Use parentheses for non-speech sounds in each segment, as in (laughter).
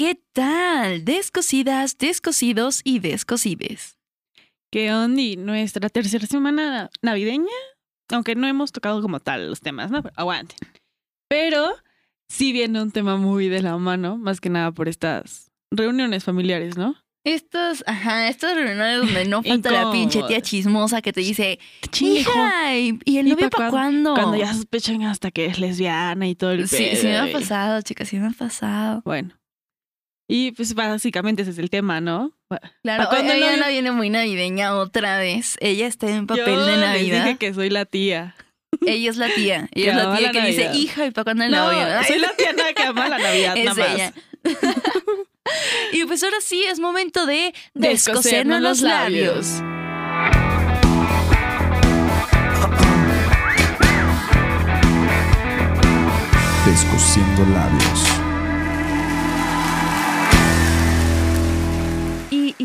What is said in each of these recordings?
¿qué tal? Descosidas, descosidos y descosides. ¿Qué onda? Nuestra tercera semana navideña, aunque no hemos tocado como tal los temas, ¿no? Pero aguanten. Pero sí viene un tema muy de la mano, más que nada por estas reuniones familiares, ¿no? Estos, ajá, estas reuniones donde no (laughs) falta la pinche tía chismosa que te dice, hija, ¿y, y el ¿Y novio pa' para cuándo? Cuando ya sospechan hasta que es lesbiana y todo el Sí, pedo, sí me ha pasado, chicas, sí me ha pasado. Bueno. Y pues básicamente ese es el tema, ¿no? Claro, ¿Pa' cuándo hoy el Ana novio? viene muy navideña otra vez. Ella está en papel Yo de les Navidad. dije que soy la tía. Ella es la tía. Que (laughs) Ella es la tía la que dice, hija, ¿y para cuándo el No, novio? soy la tía nada que ama la Navidad, (laughs) es nada más. ella. (laughs) y pues ahora sí es momento de Descosernos descosernos los labios. Descosiendo labios.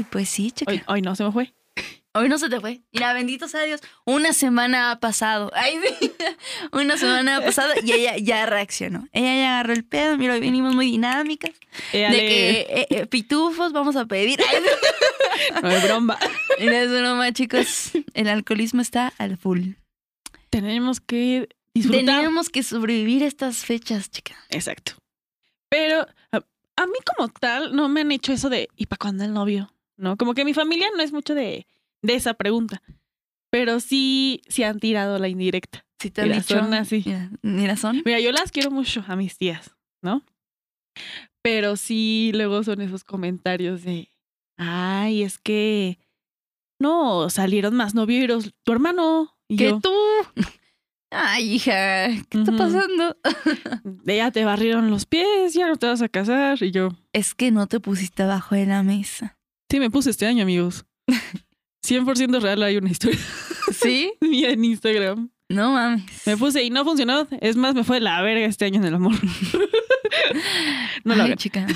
Pues sí, chica. Hoy, hoy no se me fue. Hoy no se te fue. Mira, bendito sea Dios. Una semana ha pasado. Ay. (laughs) Una semana ha pasado y ella ya reaccionó. Ella ya agarró el pedo. Mira, hoy venimos muy dinámicas. De que eh, eh, pitufos vamos a pedir. Ay. No (laughs) es broma. (laughs) Mira, es broma, chicos. El alcoholismo está al full. Tenemos que disfrutar. Tenemos que sobrevivir estas fechas, chica. Exacto. Pero a, a mí como tal no me han hecho eso de ¿y para cuándo el novio? ¿No? Como que mi familia no es mucho de, de esa pregunta. Pero sí, sí han tirado la indirecta. Si te han dicho. son así. Mira, mira, son. Mira, yo las quiero mucho a mis tías, ¿no? Pero sí, luego son esos comentarios de, ay, es que no, salieron más novios tu hermano y Que yo. tú. (laughs) Ay, hija, ¿qué está pasando? (laughs) Ya te barrieron los pies, ya no te vas a casar. Y yo, Es que no te pusiste abajo de la mesa. Sí, me puse este año, amigos. (laughs) 100% real hay una historia ¿Sí? (laughs) mía en Instagram. No mames. Me puse y no funcionó. Es más, me fue de la verga este año en el amor. (laughs) no lo Ay, hagan. chica.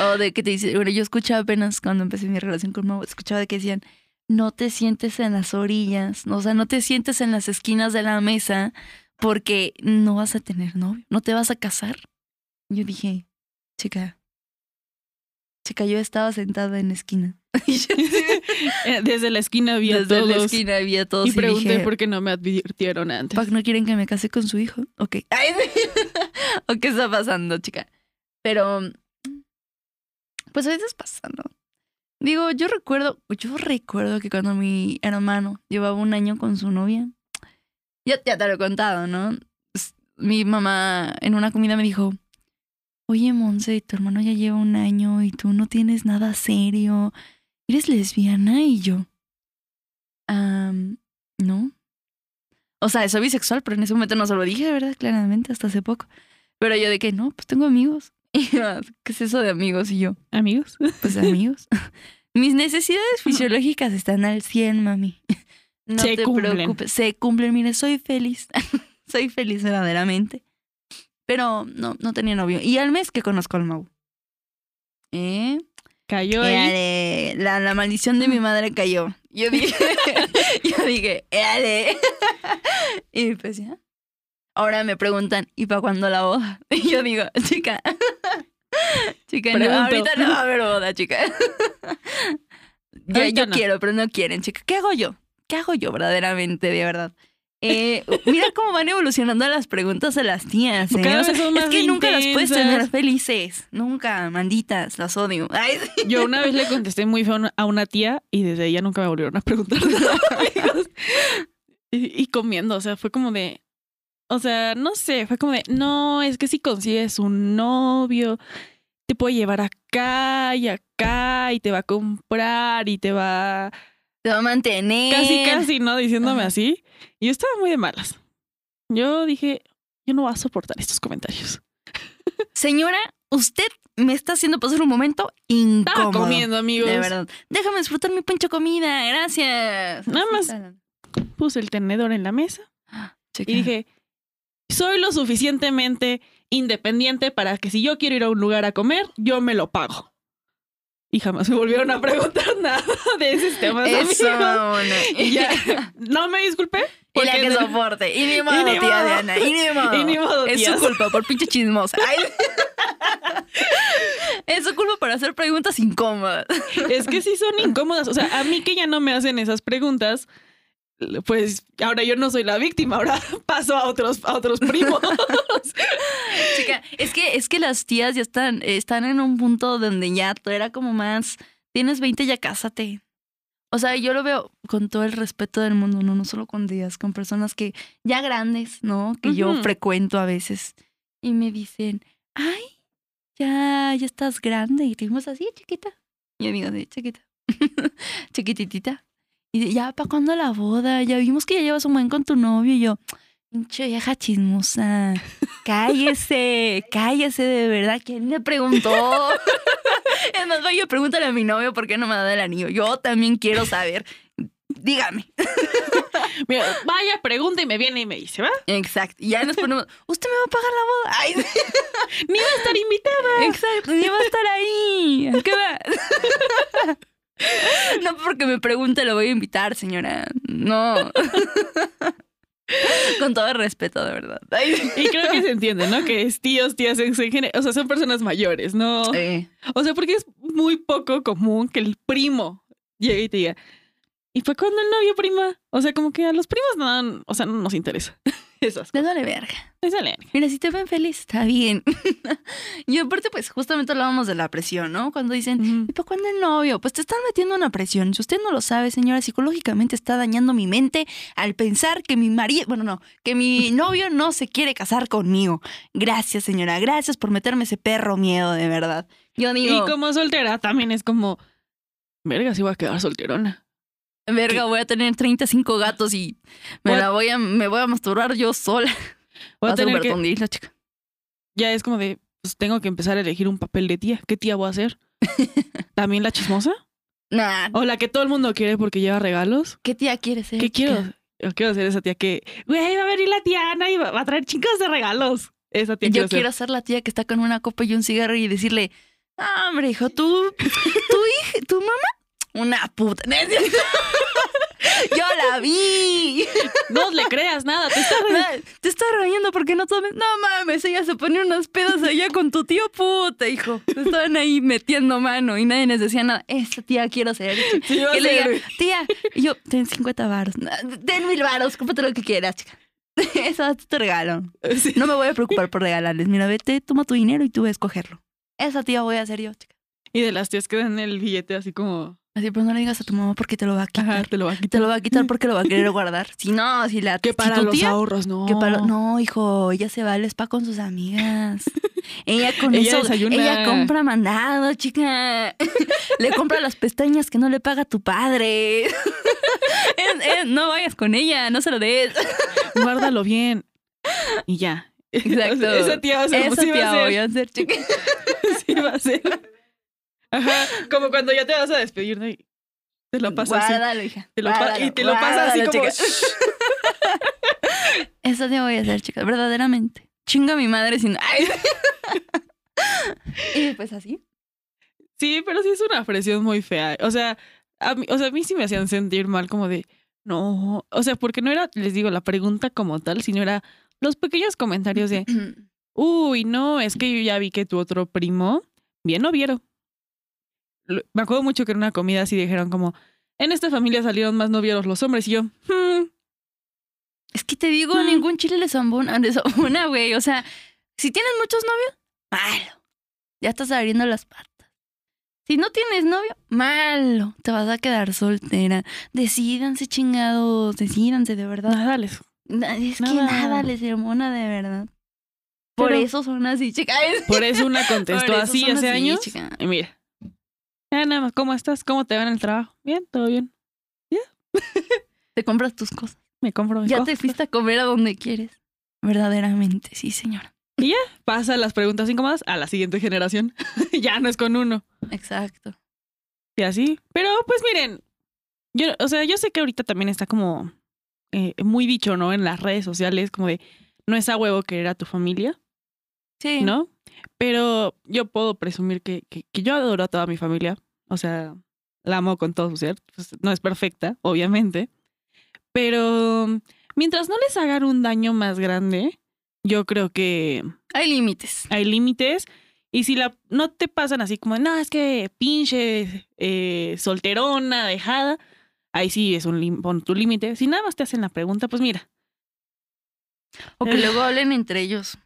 O de que te dice, bueno, yo escuchaba apenas cuando empecé mi relación con Mau, escuchaba de que decían, no te sientes en las orillas, o sea, no te sientes en las esquinas de la mesa porque no vas a tener novio, no te vas a casar. Yo dije, chica, chica, yo estaba sentada en la esquina. (laughs) (laughs) Eh, Desde la esquina vi a Desde todos. la esquina había todos y y, pregunté dije, por qué no me advirtieron antes. Pac, ¿no quieren que me case con su hijo? Ok. (laughs) Ay, ¿O qué está pasando, chica? Pero, pues a veces pasa, ¿no? Digo, yo recuerdo, yo recuerdo que cuando mi hermano llevaba un año con su novia, ya, ya te lo he contado, ¿no? Mi mamá en una comida me dijo, oye, Monse, tu hermano ya lleva un año y tú no tienes nada serio. ¿Eres lesbiana? Y yo, "Am, no. O sea, soy bisexual, pero en ese momento no se lo dije, ¿verdad? Claramente, hasta hace poco. Pero yo de que no, pues tengo amigos. (laughs) Y yo, ¿qué es eso de amigos? Y yo, Amigos. (laughs) pues amigos. (laughs) Mis necesidades fisiológicas están al 100, mami. No Se te cumplen. preocupes. Se cumplen. Mire, soy feliz. soy feliz verdaderamente. Pero no, no tenía novio. Y al mes que conozco al Mau. ¿Eh? Cayó la, la maldición de mi madre cayó. Yo dije, (laughs) (laughs) yo dije, éale. (laughs) Y pues ya. Ahora me preguntan, ¿y para cuándo la boda? Y yo digo, chica, chica, no, ahorita no va a haber boda, chica. Yo no. quiero, pero no quieren, chica. ¿Qué hago yo? ¿Qué hago yo verdaderamente, de verdad? Eh, mira cómo van evolucionando las preguntas de las tías. ¿eh? Cada O sea, vez son es que nunca las puedes tener felices. Nunca, manditas, las odio. (laughs) Ay, sí. Yo una vez le contesté muy feo a una tía y desde ella nunca me volvieron a preguntar (laughs) nada, amigos. Y, y comiendo, o sea, fue como de. O sea, no sé, fue como de, no, es que si consigues un novio, te puede llevar acá y acá y te va a comprar y te va Te va a mantener. casi, casi, ¿no? Diciéndome Ajá. así. Y yo estaba muy de malas. Yo dije, yo no voy a soportar estos comentarios. (laughs) Señora, usted me está haciendo pasar un momento Estaba incómodo. comiendo, amigos. De verdad. Déjame disfrutar mi pinche comida. Gracias. Nada más. Puse el tenedor en la mesa y dije, soy lo suficientemente independiente para que si yo quiero ir a un lugar a comer, yo me lo pago. Y jamás me volvieron a preguntar (laughs) nada de esos temas, Eso, amigos. Y ya, (laughs) no me disculpé. Y la porque que no- soporte. Y ni modo, ni tía modo. Diana. Y ni modo. Y ni modo, Es su culpa por pinche chismosa. Ay. (laughs) hacer preguntas incómodas. Es que sí son incómodas. O sea, a mí que ya no me hacen esas preguntas, pues ahora yo no soy la víctima, ahora (laughs) paso a otros, a otros primos. (laughs) Chica, es que, es que las tías ya están, están en un punto donde ya tú era como más, tienes 20, ya cásate. O sea, yo lo veo con todo el respeto del mundo, no, no solo con tías, con personas que ya grandes, ¿no? Que yo frecuento a veces. Y me dicen, ay, ya, ya estás grande. Y te vimos así, chiquita. Y amigo de chiquita. (laughs) Chiquititita. Y ya, ¿para cuándo la boda? Ya vimos que ya llevas un buen con tu novio. Y yo, pinche vieja chismosa. Cállese, cállese de verdad. ¿Quién le preguntó? (laughs) es más, vaya, pregúntale a mi novio por qué no me da el anillo. Yo también quiero saber. Dígame. (laughs) Mira, vaya, pregunta y me viene y me dice, ¿va? Exacto. Y ya nos ponemos, ¿usted me va a pagar la boda? Ay, (laughs) Ni va a estar invitada. exacto, ni va a estar ahí. ¿A qué va? (laughs) No porque me pregunte lo voy a invitar, señora. No. (laughs) Con todo el respeto, de verdad. Ay. Y creo que se entiende, ¿no? Que es tíos, tías, en o sea, son personas mayores, ¿no? Eh, O sea, porque es muy poco común que el primo llegue y te diga, ¿y fue cuando el novio prima? O sea, como que a los primos no, o sea, no nos interesa. (laughs) (laughs) Esas cosas. vale verga. Me salen. Mira, si te ven feliz, está bien. (laughs) y aparte, pues justamente hablábamos de la presión, ¿no? Cuando dicen. ¿y para cuándo el novio? Pues te están metiendo una presión. Si usted no lo sabe, señora, psicológicamente está dañando mi mente al pensar que mi marido, bueno, no, que mi (laughs) novio no se quiere casar conmigo. Gracias, señora. Gracias por meterme ese perro miedo, de verdad. Yo digo, Y como soltera también es como, verga, si voy a quedar solterona. Verga, voy a tener 35 gatos y me Voy a- la voy a, me voy a masturbar yo sola. Voy a tener que, isla, chica. ya es como de, pues tengo que empezar a elegir un papel de tía. ¿Qué tía voy a hacer? (laughs) ¿También la chismosa? Nah, ¿O la que todo el mundo quiere porque lleva regalos? ¿qué tía quieres ser? ¿Qué quiero? Yo quiero ser esa tía que, güey, va a venir la tía Ana y va, va a traer chicos de regalos. Esa tía Yo quiero ser. quiero ser la tía que está con una copa y un cigarro y decirle, "Ah, hombre, hijo, tú, (laughs) tu hija, tu mamá, una puta. (laughs) Yo la vi. No le creas nada, te está re- Te estás riendo porque no tomes. No mames, ella se ponía unas pedas allá con tu tío puta, hijo. Estaban ahí metiendo mano y nadie les decía nada. Esta tía quiero ser. Sí, que le diga, tía, y yo, ten 50 varos. Ten mil varos, cómprate lo que quieras, chica. (laughs) Eso es tu regalo. Sí. No me voy a preocupar por regalarles. Mira, vete, toma tu dinero y tú vas a escogerlo. Esa tía voy a ser yo, chica. Y de las tías que dan el billete así como, Así, pero no le digas a tu mamá porque te lo va a quitar. ajá, te lo va a Te quitar. lo va a quitar porque lo va a querer (laughs) guardar. Si no, si la Que para los tía, ahorros, no. que para no, hijo, ella se va al spa con sus amigas. (laughs) Ella con Ella eso, desayuna. ella compra mandado, chica. (laughs) le compra las pestañas que no le paga tu padre. Es- es- no vayas con ella, no se lo des. Guárdalo bien. Y ya. Exacto. Esa tía va a ser, Esa sí va tía a ser. voy a ser, chica. Sí va a ser. Ajá, como cuando ya te vas a despedir, ¿no? Y te lo pasas así. Guárdalo, hija. Te lo pa- guárdalo, y te lo pasas así como... (laughs) Esa tía voy a ser, chica, verdaderamente. Chinga a mi madre sin. Ay. (laughs) y pues así. Sí, pero sí es una presión muy fea. O sea, a mí, o sea, a mí sí me hacían sentir mal como de, no, o sea, porque no era, les digo, la pregunta como tal, sino era los pequeños comentarios de, (clears throat) uy, no, es que yo ya vi que tu otro primo, bien o vieron. Me acuerdo mucho que en una comida así dijeron como, en esta familia salieron más novieros los hombres y yo, "Hmm, Es que te digo, Mm. ningún chile le (laughs) zambona, le güey. O sea, si tienes muchos novios, malo. Ya estás abriendo las patas. Si no tienes novio, malo. Te vas a quedar soltera. Decídanse, chingados. Decídanse, de verdad. nada, les Es que Nada. les hormona, de verdad. Por Pero- eso son así, chicas. (laughs) Por eso una contestó eso así hace así, años. chica. Y mira. Ya nada más, ¿cómo estás? ¿Cómo te va en el trabajo? Bien, todo bien. (laughs) Te compras tus cosas. Me compro mi Ya cosa. te fuiste a comer a donde quieres. Verdaderamente, sí, señora. Pasa las preguntas incómodas a la siguiente generación. (laughs) ya no es con uno. Exacto. Y así. Pero pues miren, yo, o sea, yo sé que ahorita también está como eh, muy dicho, ¿no? En las redes sociales, como de no es a huevo querer a tu familia, Sí. ¿no? Pero yo puedo presumir que, que, que yo adoro a toda mi familia. O sea, la amo con todo su ser. Pues, no es perfecta, obviamente. Pero mientras no les hagan un daño más grande, yo creo que Hay límites. hay límites Y si la no te pasan así como, no, es que pinche eh, solterona, dejada, ahí sí es un pon tu límite. Si nada más te hacen la pregunta, pues mira, O que luego hablen entre ellos.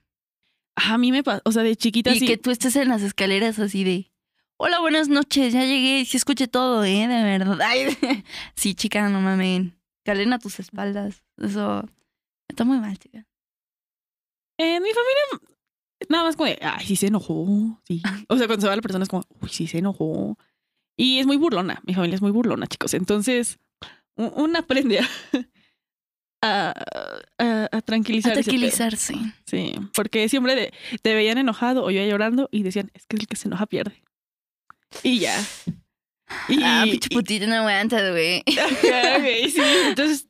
A mí me pasa, o sea, de chiquita Y sí. que tú estés en las escaleras así de. Hola, buenas noches, ya llegué, sí escuché todo, ¿eh? De verdad. (laughs) Ay, (laughs) sí, chica, no mamen. Calen a tus espaldas. Eso está muy mal, chica. En mi familia, nada más como de, ay, sí se enojó. Sí. (laughs) O sea, cuando se va la persona es como, uy, sí se enojó. Y es muy burlona. Mi familia es muy burlona, chicos. Entonces, u- uno aprende a, a, a- a tranquilizarse. Sí, porque siempre de- te veían enojado o yo llorando y decían, es que el que se enoja pierde. Y ya. Y, ah, pinche putita no aguanta, güey. (laughs) Güey, sí, entonces,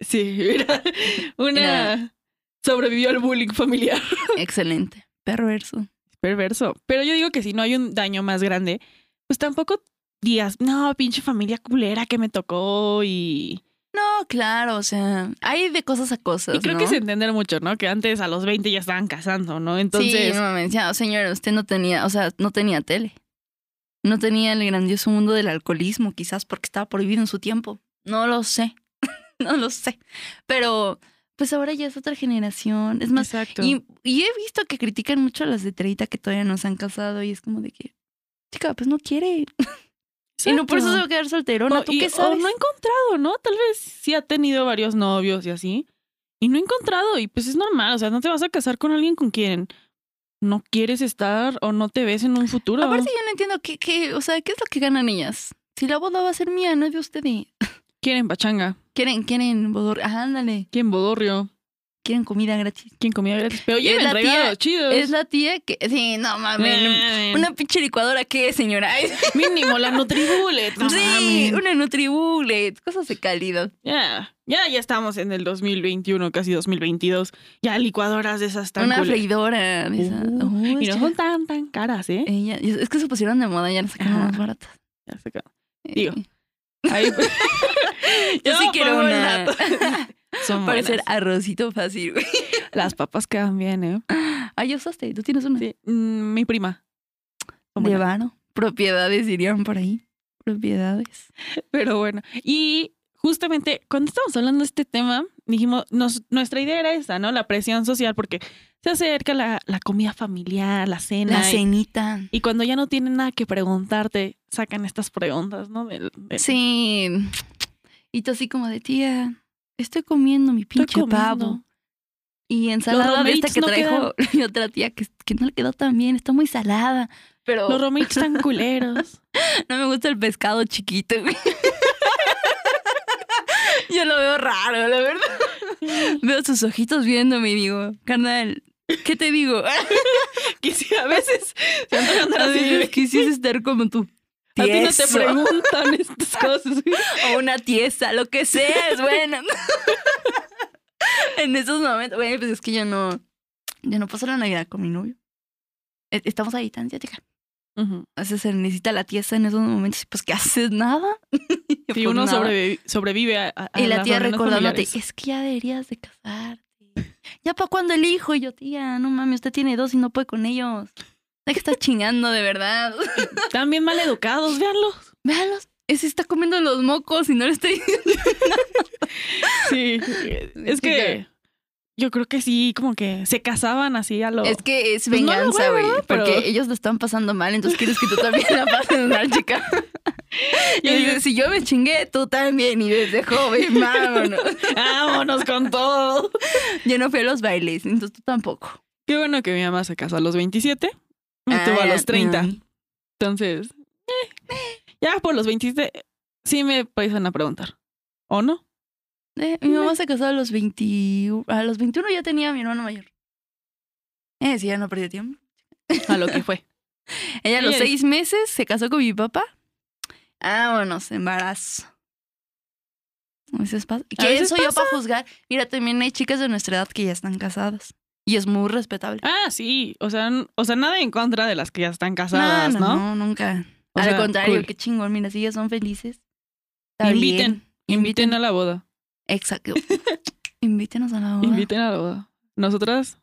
sí, mira, (laughs) una sobrevivió al bullying familiar. (laughs) Excelente. Perverso. Perverso. Pero yo digo que si no hay un daño más grande, pues tampoco digas, no, pinche familia culera que me tocó y... No, claro, o sea, hay de cosas a cosas. y creo ¿no? que se entender mucho, ¿no? Que antes a los 20 ya estaban casando, ¿no? Sí, Entonces, no mames, ya, señora, usted no tenía, o sea, no tenía tele. No tenía el grandioso mundo del alcoholismo, quizás porque estaba prohibido en su tiempo. No lo sé. (laughs) no lo sé. Pero, pues ahora ya es otra generación. Es más, exacto. y, y he visto que critican mucho a las de 30 que todavía no se han casado y es como de que, chica, pues no quiere. (laughs) Y no por eso se va a quedar solterona. O- ¿Tú y- qué o no ha encontrado, ¿no? Tal vez sí ha tenido varios novios y así. Y no ha encontrado. Y pues es normal. O sea, no te vas a casar con alguien con quien no quieres estar o no te ves en un futuro. Aparte, yo no entiendo qué, qué, o sea, qué es lo que ganan ellas. Si la boda va a ser mía, no es de usted. y- Quieren pachanga. Quieren, quieren bodor, ajá, ándale. Quieren bodorrio. Quieren comida gratis. Quieren comida gratis. Pero Es lleven la tía- chidos. Es la tía que, sí, no mames. Eh, Una pinche licuadora, ¿qué, señora? (laughs) Mínimo la Nutribullet. No sí, mames. una Nutribullet, cosas de calidad. Ya, ya, ya estamos en el 2021, casi 2022. Ya licuadoras de esas tan una culeras. freidora. de esa. Uh, y no son tan, tan caras, ¿eh? Es que se pusieron de moda, ya las sacaron Ajá. más baratas. Ya se acabó. Digo, Eh, Ahí- (laughs) (laughs) Yo sí quiero una. Son Para hacer arrocito fácil, güey. (laughs) Las papas quedan bien, ¿eh? Ah, ya usaste, tú tienes una. Sí, mm, mi prima. De. Propiedades dirían por ahí. Propiedades. (laughs) Pero bueno, y justamente cuando estábamos hablando de este tema, dijimos, nos, nuestra idea era esa, ¿no? La presión social, porque se acerca la, la comida familiar, la cena. La y- cenita. Y cuando ya no tienen nada que preguntarte, sacan estas preguntas, ¿no? Del- del- Sí. Y tú así como de tía, estoy comiendo mi pinche comiendo. pavo. Y ensalada de esta que no trajo mi (laughs) otra tía que, que no le quedó tan bien, está muy salada. Pero Los romeritos están (laughs) culeros. no me gusta el pescado chiquito. (laughs) Yo lo veo raro, la verdad. Veo sus ojitos viéndome y digo, carnal, ¿qué te digo? que sí, a veces A veces quisieras estar como tú. A ti no te preguntan estas (laughs) cosas. o una tiesa, lo que sea, es bueno. en esos momentos, güey, pues es que yo no, yo no paso la Navidad con mi novio. E- Estamos a distancia, chica. A veces se necesita la tiesa en esos momentos y pues ¿qué haces? Nada. (laughs) Pues uno nada. sobrevive, sobrevive a, a- Y la tía recordándote, es que ya deberías de casarte. Ya para cuando el hijo y yo, tía, no mames, usted tiene dos y no puede con ellos. (laughs) Hay que estar chingando de verdad. (laughs) Están bien mal educados, véanlos. Véanlos. Ese está comiendo los mocos y no le estoy diciendo. (laughs) Sí, es que yo creo que sí, como que se casaban así a lo... Es que es Pues venganza, güey. Porque ellos lo están pasando mal, entonces quieres que tú también la pases mal, chica. Y Yo digo- si yo me chingué, tú también. Y desde joven, vámonos. Vámonos con todo. Yo no fui a los bailes, entonces tú tampoco. Qué bueno que mi mamá se casó a los 27. Me tuvo a Ah, los 30. no. Entonces, eh, ya por los 27 sí me empiezan a preguntar. ¿O no? Eh, mi mamá se casó a los 21. A los 21 ya tenía a mi hermano mayor. Eh, sí, ya no perdió tiempo. A lo que fue. (laughs) Ella a los seis meses se casó con mi papá. Vámonos, embarazo. A veces pasa. ¿Quién veces soy yo para juzgar? Mira, también hay chicas de nuestra edad que ya están casadas. Y es muy respetable. Ah, sí. O sea, o sea, nada en contra de las que ya están casadas, ¿no? no, no, nunca. O Al sea, contrario, cool. qué chingón. Mira, si ellas son felices. Inviten, bien. Inviten a la boda. Exacto. (laughs) Invítenos a la boda. Inviten a la boda. Nosotras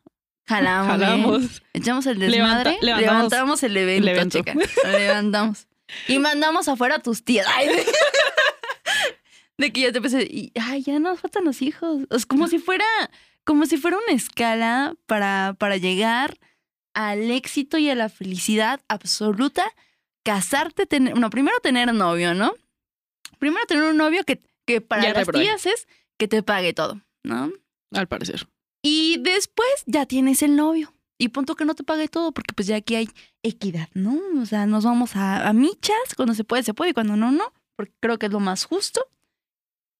Jalamos. Jalamos. Echamos el Levanta- desmadre. levantamos levantamos el evento, el evento. chica. Lo levantamos. Y mandamos afuera a tus tías. Ay, de, (laughs) de que ya te. Y, ay, ya nos faltan los hijos. Es como si fuera, como si fuera una escala para, para llegar al éxito y a la felicidad absoluta. Casarte, tener. Bueno, primero tener novio, ¿no? Primero tener un novio que, que para Ya las tías es que te pague todo, ¿no? Al parecer. Y después ya tienes el novio. Y punto que no te pague todo, porque pues ya aquí hay equidad, ¿no? O sea, nos vamos a, a michas, cuando se puede, se puede, y cuando no, no, porque creo que es lo más justo.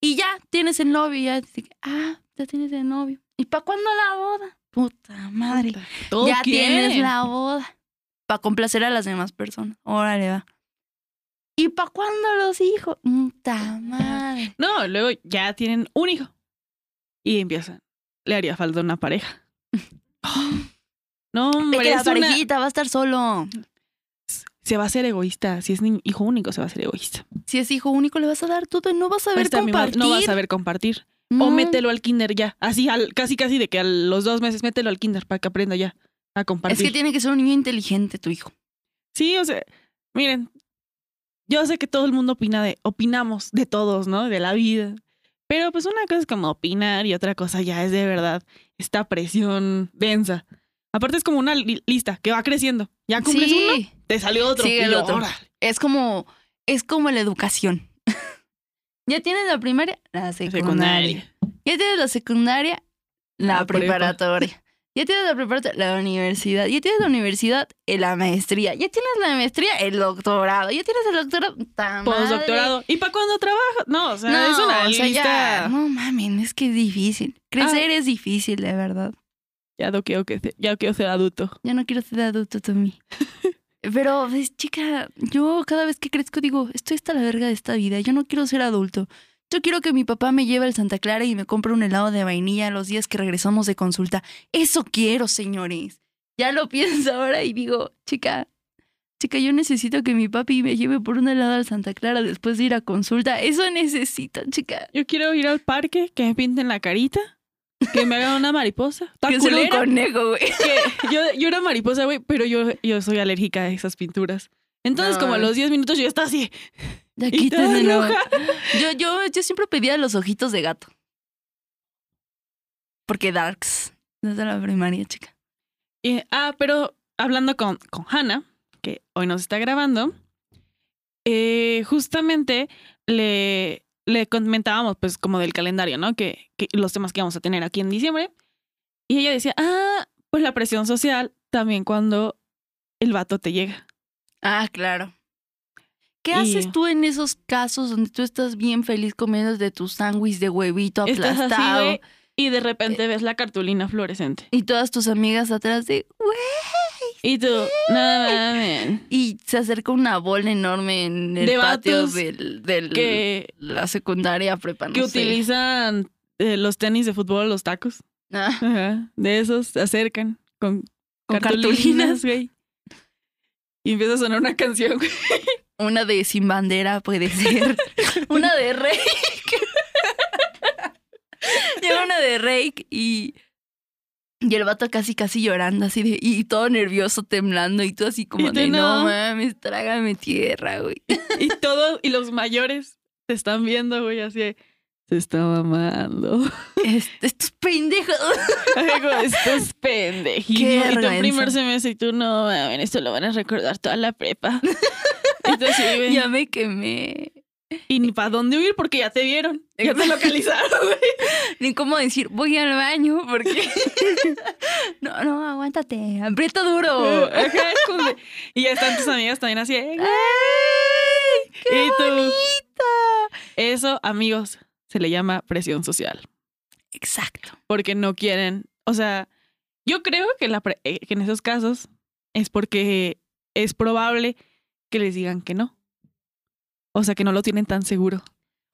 Y ya tienes el novio, y ya ah, ya tienes el novio. ¿Y para cuándo la boda? Puta madre. Todo ya tienes la boda. Para complacer a las demás personas. Órale, va. ¿Y para cuándo los hijos? Puta madre. No, luego ya tienen un hijo. Y empiezan. Le haría falta una pareja. (laughs) No, Es hombre, que la es una- parejita va a estar solo. se va a ser egoísta. Si es hijo único, se va a ser egoísta. Si es hijo único, le vas a dar todo y no vas a ver compartir. no vas a saber compartir. O No. mételo al kinder ya. Así, al, casi, casi de que a los dos meses mételo al kinder para que aprenda ya a Es compartir. que tiene que ser un niño inteligente tu hijo. Sí, o sea, miren, yo sé que todo el mundo opina de, opinamos de todos, ¿no? De la vida. Pero pues una cosa es como opinar y otra cosa ya es de verdad esta presión densa. Aparte es como una li- lista que va creciendo. Ya cumples sí, uno, te salió otro. El otro. órale. es como es como la educación. Ya tienes la primaria, la secundaria. Secundaria. Ya tienes la secundaria, la, La prepa. preparatoria. Ya tienes la preparatoria, la universidad. Ya tienes la universidad, la maestría. Ya tienes la maestría, el doctorado. Ya tienes el doctorado. Postdoctorado. ¿Y para cuándo trabajas? No, o sea, No, es una o sea, ya, no mamen, es que es difícil. Crecer es difícil, de verdad. Ya no quiero que ya quiero ser adulto. Ya no quiero ser adulto también. (laughs) Pero, pues, chica, yo cada vez que crezco digo, estoy hasta la verga de esta vida. Yo no quiero ser adulto. Yo quiero que mi papá me lleve al Santa Clara y me compre un helado de vainilla los días que regresamos de consulta. Eso quiero, señores. Ya lo (laughs) pienso ahora y digo, chica, chica, yo necesito que mi papi me lleve por un helado al Santa Clara después de ir a consulta. Eso necesito, chica. Yo quiero ir al parque, que me pinten la carita, que me hagan una mariposa. ¿Está Que ser un conejo, güey. yo, yo era mariposa, güey, pero yo, yo soy alérgica a esas pinturas. Entonces, No. como a los 10 minutos, yo ya estaba así. Ya quítenmelo. roja. Yo, yo, yo siempre pedía los ojitos de gato. Porque Darks. Desde la primaria, chica. Y, ah, pero hablando con, con Hannah, que hoy nos está grabando, eh, justamente le, le comentábamos, pues, como del calendario, ¿no? Que, que los temas que vamos a tener aquí en diciembre. Y ella decía, ah, pues la presión social también cuando el vato te llega. Ah, claro. ¿Qué Y- haces tú en esos casos donde tú estás bien feliz comiendo de tu sándwich de huevito Estás así, aplastado y de repente ves la cartulina fluorescente. y todas tus amigas atrás de güey Y tú, no mames. y se acerca una bola enorme en el De patio del, del Que, la secundaria prepa, no que sé. utilizan eh, los tenis de fútbol, los tacos. Ah, Ajá, de esos se acercan con, con cartulinas, güey. Y empieza a sonar una canción, güey. Una de sin bandera puede ser. una de Rake. (laughs) Llega una de Rake y. Y el vato casi, casi llorando, así de. Y todo nervioso, temblando, y tú así como de. No. no. mames, trágame tierra, güey. Y todos, y los mayores te están viendo, güey, así de, se está mamando. (laughs) Est- Estos pendejos. (laughs) Estos pendejitos. Y tu primer semestre y tú, no, mames, esto lo van a recordar toda la prepa. (laughs) güey, ya me quemé. Y ni para dónde huir porque ya te vieron. Ya te localizaron, güey. Ni cómo decir, voy al baño, porque. (laughs) no, no, aguántate. Aprieta duro. Y ya están tus amigas también así. ¡Ay! ¡Qué Y tú- bonito! Eso, amigos, se le llama presión social. Exacto. Porque no quieren. O sea, yo creo que, la pre- eh, que en esos casos es porque es probable que les digan que no. O sea, que no lo tienen tan seguro.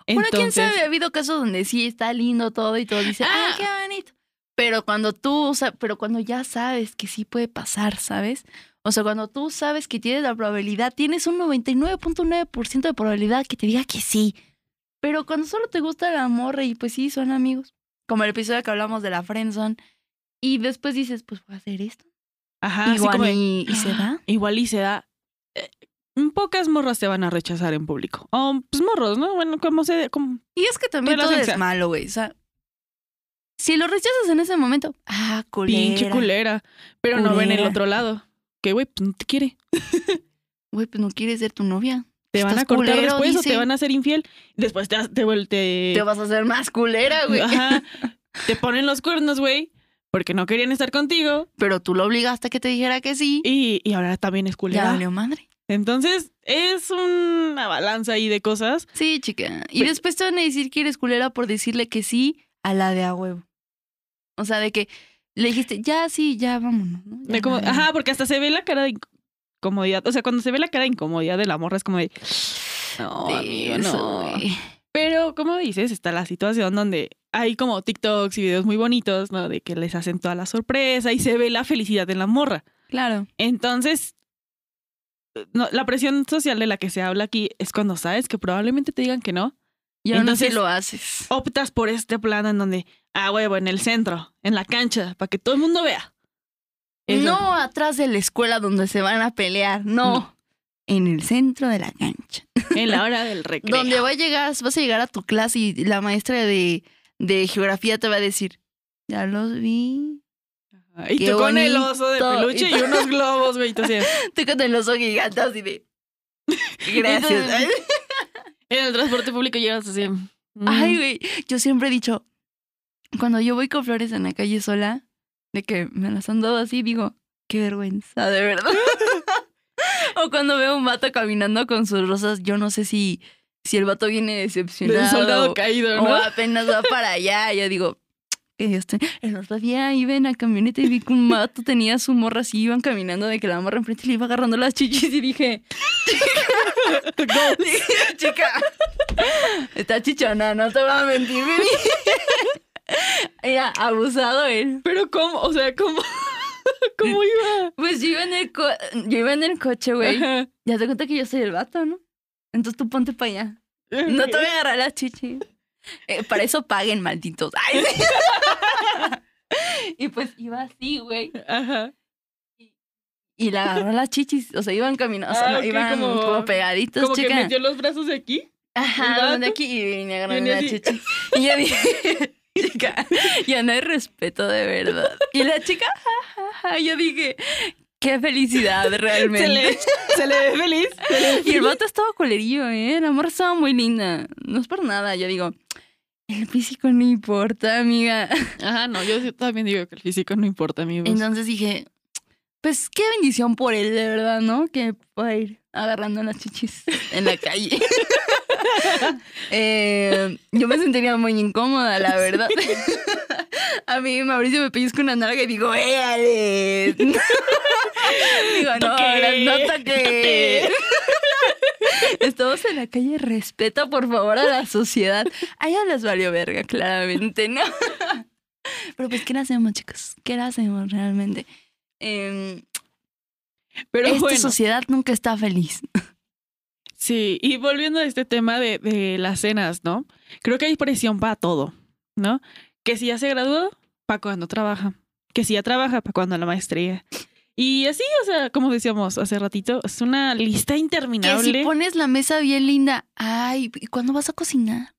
Bueno, quién sabe, ha habido casos donde sí está lindo todo y todo dice, Ah. ¡ay, qué bonito! Pero cuando tú, o sea, pero cuando ya sabes que sí puede pasar, ¿sabes? O sea, cuando tú sabes que tienes la probabilidad, tienes un 99.9% de probabilidad que te diga que sí. Pero cuando solo te gusta la morra y pues sí, son amigos. Como el episodio que hablamos de la friendzone, Y después dices, pues voy a hacer esto. Ajá, así Igual como y, y se (gasps) da. igual y se da. eh, pocas morras te van a rechazar en público. O pues morros, ¿no? Bueno, como se como Y es que también todo es malo, güey. O sea, si lo rechazas en ese momento, ah, culera. pinche culera. Pero no ven el otro lado. Que güey, pues no te quiere. (laughs) Güey, pues no quieres ser tu novia. Te van a cortar culero, después o te van a hacer infiel. Después te, te, te, Te vas a hacer más culera, (laughs) güey. Ajá. (laughs) te ponen los cuernos, güey. Porque no querían estar contigo. Pero tú lo obligaste a que te dijera que sí. Y, y ahora también es Ya culera. valió madre. Entonces, es una balanza ahí de cosas. Sí, chica. Y después te van a decir que eres culera por decirle que sí a la de a huevo. O sea, de que le dijiste, ya sí, ya vámonos. ¿no? Ya, De como- ajá, porque hasta se ve la cara de incomodidad. O sea, cuando se ve la cara de incomodidad de la morra es como de. No, De amigo, no. Pero, como dices, está la situación donde hay como TikToks y videos muy bonitos, ¿no? De que les hacen toda la sorpresa y se ve la felicidad en la morra. Claro. Entonces, no, la presión social de la que se habla aquí es cuando sabes que probablemente te digan que no. Y Entonces- lo haces. Optas por este plan en donde, ah, huevo, en el centro, en la cancha, para que todo el mundo vea. Eso. No atrás de la escuela donde se van a pelear, no. No. En el centro de la cancha. En la hora del (laughs) recreo. Donde va a llegar, vas a llegar a tu clase y la maestra de, de geografía te va a decir, ya los vi. Y Qué tú con el oso de peluche y unos globos, güey. tú (laughs) Tú con el oso gigante así de... (laughs) Gracias. (laughs) en el transporte público llegas así. mm, Ay, güey, yo siempre he dicho, cuando yo voy con flores en la calle sola, de que me las han dado así, digo, qué vergüenza, de verdad. o cuando veo un vato caminando con sus rosas, yo no sé si, si el vato viene decepcionado. del soldado caído, o ¿no? apenas va para allá. Yo digo, que Dios te... El otro día iba en la camioneta y vi que un vato tenía su morra así, iban caminando de que la morra enfrente le iba agarrando las chichis y dije, dije, chica, está chichona, no te voy a mentir. Era abusado él. Pero ¿cómo? O sea, ¿cómo? ¿Cómo iba? Pues yo iba en el, co- yo iba en el coche, güey. Ya te cuenta que yo soy el vato, ¿no? Entonces tú ponte para allá. No te voy a agarrar las chichis. Eh, para eso paguen, malditos. Ay, sí. y pues iba así, güey. Ajá. Y le agarró las chichis. O sea, iban caminando. O sea, Ah, no, ok, iban como- como, pegaditos, Como que chica. metió los brazos de aquí. ¿el Ajá, donde aquí y vine a agarrar Viene una así. chichi. Y yo dije, (laughs) chica, ya no hay respeto de verdad. Y la chica, ja, ja, ja, yo dije, qué felicidad realmente. Se le, se le ve feliz. se le ve Y el vato estaba colerillo, ¿eh? La morra estaba muy linda. No es por nada. Yo digo, el físico no importa, amiga. Ajá, no, yo también digo que el físico no importa, amigos. Entonces dije, pues qué bendición por él, de verdad, ¿no? Que pueda ir agarrando las chichis en la calle. (laughs) Eh, yo me sentiría muy incómoda, la verdad. (laughs) A mí Mauricio me pellizca una nalga y digo, ¡éale! (laughs) digo, no, ahora no toque. Estamos (laughs) en la calle, respeta por favor a la sociedad. A les valió verga, claramente, ¿no? Pero pues, ¿qué le hacemos, chicos? ¿Qué le hacemos realmente? Em, Pero esta bueno, sociedad nunca está feliz. Sí, y volviendo a este tema de, de las cenas, ¿no? Creo que hay presión para todo, ¿no? Que si ya se graduó, para cuando trabaja. Que si ya trabaja, para cuando la maestría. Y así, o sea, como decíamos hace ratito, es una lista Que si interminable. pones la mesa bien linda, ay, ¿y cuándo vas a cocinar?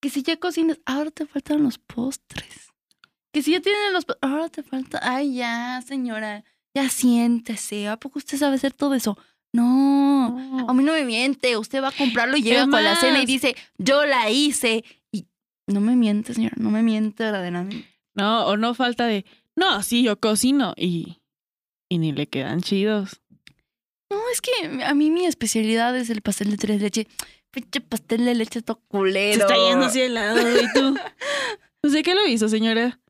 Que si ya cocinas, ahora te faltan los postres. Que si ya tienen los postres, ahora te falta, ay, ya, señora, ya siéntese. ¿A poco usted sabe hacer todo eso? No, No. a mí no me miente. Usted va a comprarlo y llega Es con la cena y dice, yo la hice. Y no me miente, señora, no me miente verdaderamente. No, o no falta de, no, sí, yo cocino y, y ni le quedan chidos. No, es que a mí mi especialidad es el pastel de tres leche. Pinche pastel de leche todo culero. Se está yendo hacia el lado y tú. (laughs) Pues de qué lo hizo, señora?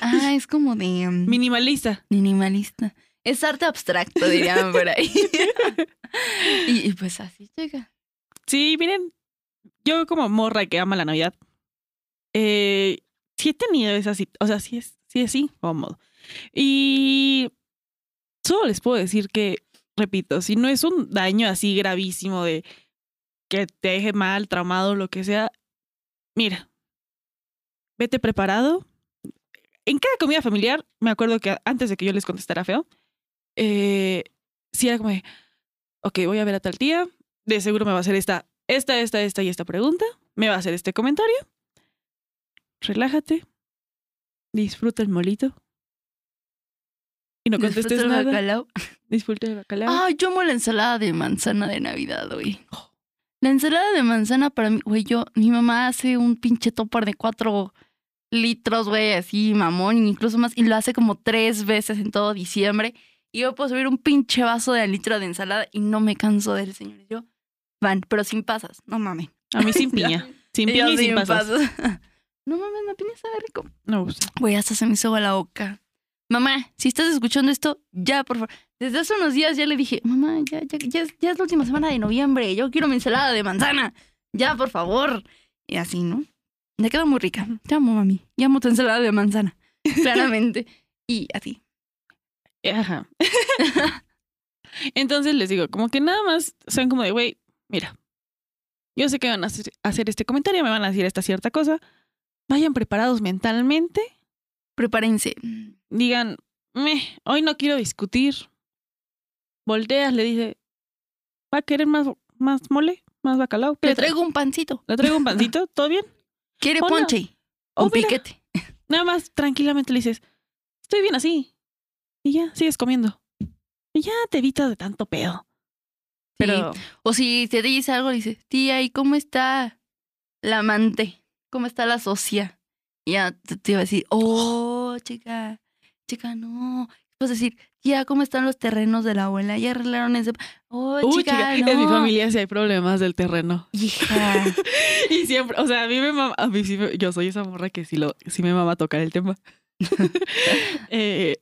Ah, es como de um, Minimalista. minimalista. Es arte abstracto, dirían por ahí. (laughs) y, y pues así llega. Sí, miren, yo como morra que ama la Navidad, eh, sí he tenido esa o sea, sí es, sí es incómodo. Y solo les puedo decir que, repito, si no es un daño así gravísimo de que te deje mal, traumado, lo que sea, mira, vete preparado. en cada comida familiar, me acuerdo que antes de que yo les contestara feo, eh, sí era como de, ok, voy a ver a tal tía, de seguro me va a hacer esta, esta, esta, esta y esta pregunta, me va a hacer este comentario. Relájate, disfruta el molito. Y no contestes Disfruta el nada. bacalao. (laughs) Disfruta el bacalao. Ah, yo amo la ensalada de manzana de Navidad, güey. La ensalada de manzana para mí, güey, yo, mi mamá hace un pinche topper de cuatro litros, güey, así, mamón, incluso más, y lo hace como tres veces en todo diciembre. Y yo puedo subir un pinche vaso de litro de ensalada y no me canso de él, señores. Yo, van, pero sin pasas, no mames. A mí sin (laughs) piña. Sin piña y sin sin pasas. (laughs) No mames, la piña sabe rico. No gusta. Güey, hasta se me hizo agua la boca. Mamá, si estás escuchando esto, ya, por favor. Desde hace unos días ya le dije, mamá, ya, ya, ya, es- ya es la última semana de noviembre. Yo quiero mi ensalada de manzana. Ya, por favor. Y así, ¿no? Me quedó muy rica. Te amo, mami. Y amo tu ensalada de manzana. (laughs) Claramente. y así. Ajá. (laughs) Entonces les digo, como que nada más sean como de, güey, mira, yo sé que van a hacer, este comentario, me van a decir esta cierta cosa. Vayan preparados mentalmente. Prepárense. Digan, "Meh, hoy no quiero discutir. Volteas, le dice, ¿va a querer más, más mole? ¿Más bacalao? ¿Qué Le traigo un pancito. ¿Le traigo un pancito? (laughs) ¿Todo bien? ¿Quiere Oh, no. ponche? Oh, piquete. Nada más tranquilamente le dices, estoy bien así. Y ya, sigues comiendo. Y ya te evitas de tanto pedo. Pero O si te dice algo, dice, tía, ¿y cómo está la amante? ¿Cómo está la socia? Y ya te, te iba a decir, oh, chica, chica, no. Vas a decir, tía, ¿cómo están los terrenos de la abuela? Ya arreglaron ese. Oh, chica, chica, no. en mi familia sí hay problemas del terreno. Hija. (laughs) Y siempre, o sea, a mí me mama, a mí sí me- yo soy esa morra que sí, lo, sí me mama tocar el tema. (laughs) Eh,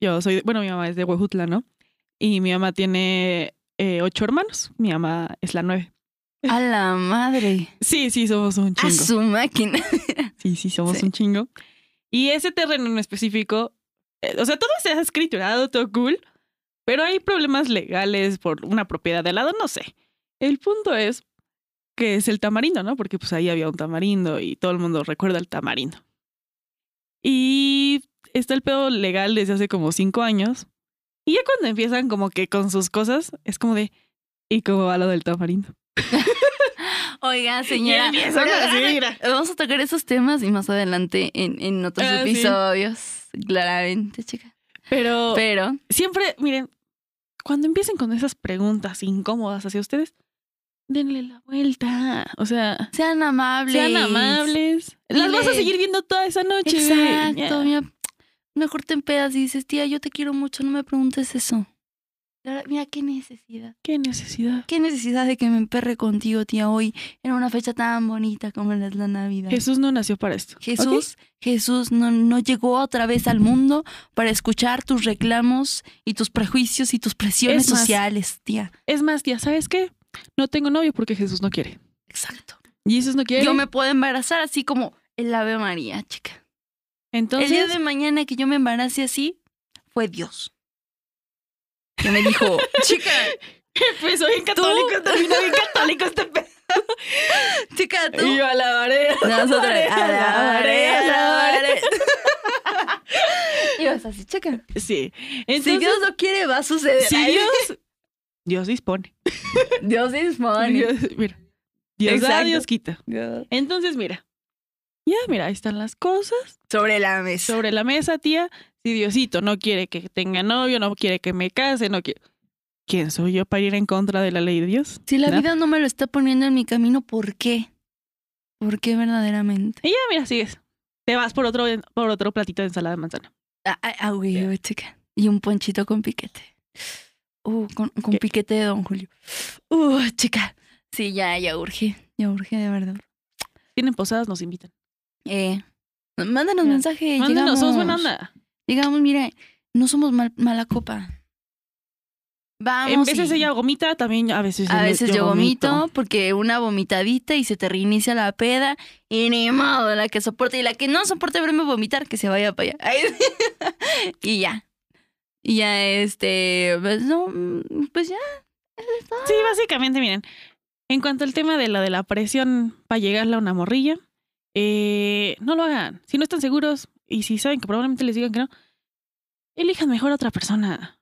yo soy, bueno, mi mamá es de Huejutla, ¿no? Y mi mamá tiene eh, ocho hermanos. Mi mamá es la nueve. A la madre. Sí, sí, somos un A chingo. su máquina. Sí, sí, somos Sí. un chingo. Y ese terreno en específico, eh, o sea, todo está escriturado, todo cool, pero hay problemas legales por una propiedad de al lado, no sé. El punto es que es el tamarindo, ¿no? Porque pues ahí había un tamarindo y todo el mundo recuerda el tamarindo. Y está el pedo legal desde hace como cinco años. Y ya cuando empiezan como que con sus cosas, es como de, ¿y cómo va lo del tamarindo? (laughs) Oiga, señora. Empiezan así. Vamos a tocar esos temas y más adelante en, en otros Ah, sí. episodios. Claramente, chica. Pero Pero siempre, miren, cuando empiecen con esas preguntas incómodas hacia ustedes, denle la vuelta. O sea, sean amables. sean amables. Las vas a seguir viendo toda esa noche. Exacto, mira. Mejor te empedas y dices, tía, yo te quiero mucho, no me preguntes eso. Mira, qué necesidad. Qué necesidad. Qué necesidad de que me emperre contigo, tía, hoy en una fecha tan bonita como es la Navidad. Jesús no nació para esto. Jesús, Jesús no, no llegó otra vez al mundo para escuchar tus reclamos y tus prejuicios y tus presiones más, sociales, tía. Es más, tía, ¿sabes qué? No tengo novio porque Jesús no quiere. Exacto. Jesús no quiere. Yo me puedo embarazar así como el Ave María, chica. Entonces, el día de mañana que yo me embarace así, fue Dios. Que me dijo, (laughs) chica, pues soy bien católico, termina bien católico este pedo. (laughs) chica, tú. Y yo alabaré. Nosotros, alabaré, alabaré. Y vas así, chica. Sí. Si Dios lo quiere, va a suceder. si Dios, Dios dispone. (laughs) Dios dispone. Dios, mira. Dios da. Dios quita. Entonces, mira. Ya, mira, ahí están las cosas Sobre la mesa. sobre la mesa, tía. Si Diosito no quiere que tenga novio, no quiere que me case, no quiere. ¿Quién soy yo para ir en contra de la ley de Dios? Si la ¿No? vida no me lo está poniendo en mi camino, ¿por qué? ¿Por qué verdaderamente? Y ya, mira, sigues. Te vas por otro, por otro platito de ensalada de manzana. Ah, ah, ah, chica. Y un ponchito con piquete. Uh, con, con piquete de Don Julio. Uh, chica. Sí, ya, ya urge. Ya urge, de verdad. Tienen posadas, nos invitan. Eh, mándanos Ya. mensaje. Mándenos, somos buena llegamos. onda. Digamos, mira, no somos mal- mala copa. Vamos. En veces y- ella vomita, también a veces A veces yo vomito porque una vomitadita y se te reinicia la peda y ni modo, la que soporte y la que no soporte verme vomitar, que se vaya para allá. (laughs) Y ya. Y ya, este, pues no, mm, pues ya. Sí, básicamente, miren. En cuanto al tema de la de la presión para llegarle a una morrilla, eh, no lo hagan. Si no están seguros, y si saben que probablemente les digan que no, elijan mejor a otra persona.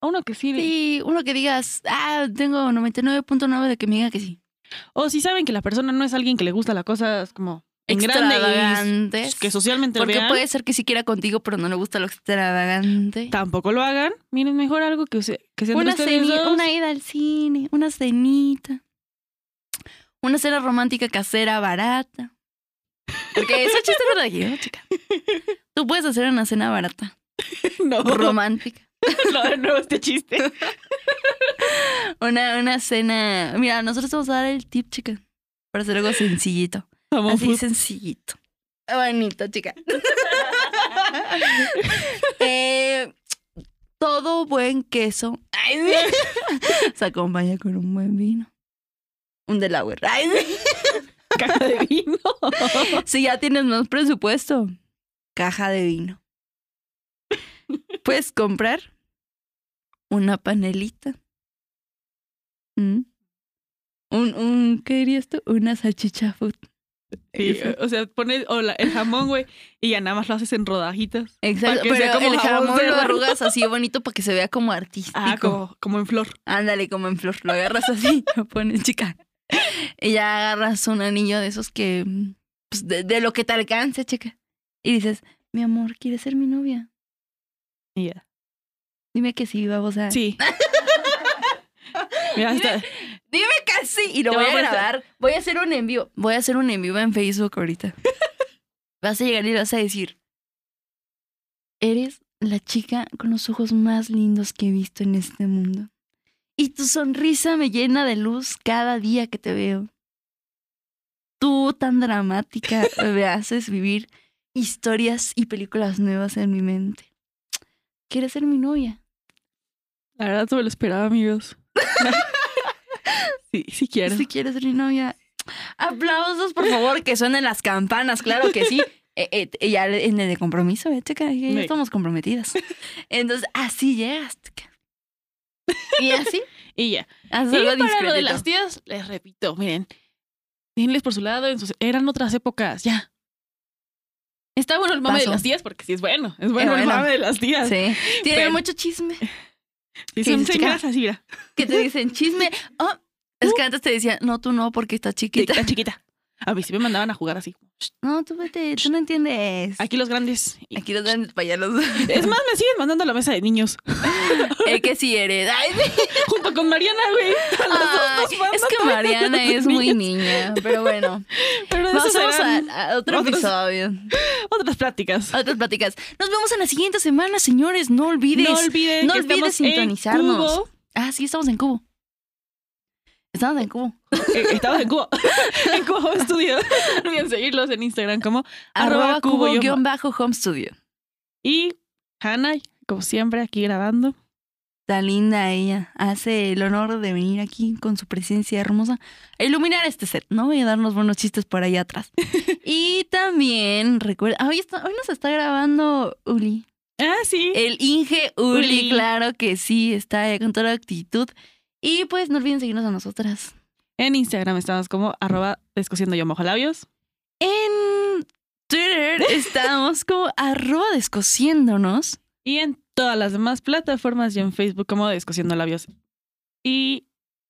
A uno que sí. Sí, uno que digas, ah, tengo 99.9 de que me diga que sí. O si saben que la persona no es alguien que le gusta las cosas como Extravagantes. que socialmente Porque vean, puede ser que sí quiera contigo, pero no le gusta lo extravagante. tampoco lo hagan. Miren, mejor algo que, se, que sea entre Una, ustedes ceni- dos. una ida al cine, una cenita. Una cena romántica casera barata. Porque ese chiste no lo yo, chica. (laughs) Tú puedes hacer una cena barata, (laughs) no, romántica. (laughs) no, de nuevo este chiste. Una, una cena. Mira, nosotros te vamos a dar el tip, chica. Para hacer algo sencillito. Vamos, Así sencillito. Bonito, chica. (laughs) (laughs) Eh, todo buen queso ay, sí, (laughs) se acompaña con un buen vino. Un Delaware. Ay, sí. caja de vino. Si ya tienes más presupuesto, caja de vino. Puedes comprar una panelita. Mm. Un, un, ¿qué dirías tú? Una salchicha food. Sí, Eso. o sea, pones o la- el jamón, güey, y ya nada más lo haces en rodajitas. Exacto, pero sea como el jamón jamón lo arrugas así bonito para que se vea como artístico. Ah, como, como en flor. Ándale, como en flor. Lo agarras así, (laughs) lo pones chica. Y ya agarras un anillo de esos que, pues, de, de lo que te alcance, chica. Y dices, mi amor, ¿quieres ser mi novia? Y ya. Dime que sí, babosa. Sí. (laughs) Mira, hasta, sí. Y lo voy a grabar. Voy a hacer un en vivo. Voy a hacer un en vivo en Facebook ahorita. (laughs) vas a llegar y vas a decir, eres la chica con los ojos más lindos que he visto en este mundo. Y tu sonrisa me llena de luz cada día que te veo. Tú, tan dramática, (laughs) me haces vivir historias y películas nuevas en mi mente. ¿Quieres ser mi novia? la verdad no me lo esperaba, amigos. (laughs) (laughs) sí, sí quiero. Si quieres ser mi novia. Aplausos, por favor, que suenen las campanas, claro que sí. (laughs) Eh, eh, ya en el de compromiso, eh, chica, ya Me- estamos comprometidas. Entonces, así llegas. Y así, (laughs) Y ya. haz Y para lo de las tías, les repito, miren, denles por su lado, en sus- eran otras épocas, ya. Está bueno el mame Paso. de las tías, porque sí es bueno, es bueno, el bueno. mame de las tías. Sí. Tienen Pero- mucho chisme. Sí, son, Sí, son chica. grasas, mira. Que te dicen chisme. Oh, es que antes te decían, no, tú no, porque estás chiquita. Chiquita, chiquita. A mí sí me mandaban a jugar así. No, tú vete, tú no entiendes. Aquí los grandes. Aquí los dan para allá los. Es más, me siguen mandando a la mesa de niños. (laughs) El que sí eres. Ay, (laughs) Junto con Mariana, güey. Ay, es que Mariana es muy niña, pero bueno. (laughs) Pero de esos Vamos a, a otro otros- episodio. otras pláticas. Otras pláticas. Nos vemos en la siguiente semana, señores. No olvides. No olviden no olvides sintonizarnos. Cubo. Ah, sí, estamos en Cubo. Estamos en Cubo. Eh, Estamos en Cubo. (laughs) en Cubo Home Studio. No olviden seguirlos en Instagram como Arroba cubo Cubo guion bajo Home Studio. Y Hannah, como siempre, aquí grabando. Tan linda ella. Hace el honor de venir aquí con su presencia hermosa a iluminar este set, ¿no? Y a darnos buenos chistes por allá atrás. (laughs) y también, recuerda, hoy, está- hoy nos está grabando Uli. Ah, sí. El Inge Uli, Uli. claro que sí, está con toda la actitud. Y pues no olviden seguirnos a nosotras. En Instagram estamos como arroba descosiendo yo mojo labios. En Twitter (laughs) estamos como arroba descosiéndonos. Y en todas las demás plataformas y en Facebook como descosiendo labios. Y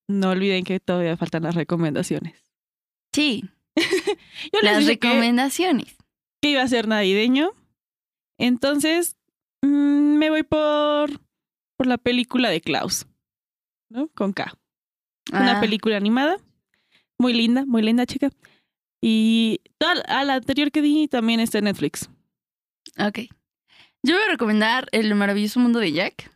no olviden que todavía faltan las recomendaciones. Sí, (laughs) Yo les las que, recomendaciones. que iba a ser navideño. Entonces mm, me voy por, por la película de Klaus. ¿No? Con K. Una Ah, película animada. Muy linda, muy linda, chica. Y toda, a la anterior que di también está en Netflix. Ok. Yo voy a recomendar El maravilloso mundo de Jack.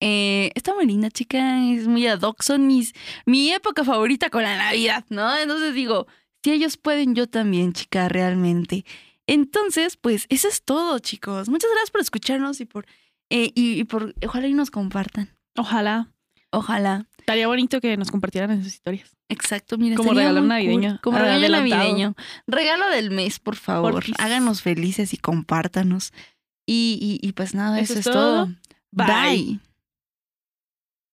Eh, está muy linda, chica. Es muy ad hoc. Son mis, mi época favorita con la Navidad, ¿no? Entonces digo, si ellos pueden, yo también, chica, realmente. Entonces, pues, eso es todo, chicos. Muchas gracias por escucharnos y por, eh, y, y por, ojalá y nos compartan. Ojalá. Ojalá. Estaría bonito que nos compartieran en sus historias. Exacto, mira. Como regalo navideño, cool. Como regalo adelantado. navideño. Regalo del mes, por favor. Porfis. Háganos felices y compártanos. Y, y, y pues nada, eso, Eso es es todo. todo. Bye. Bye.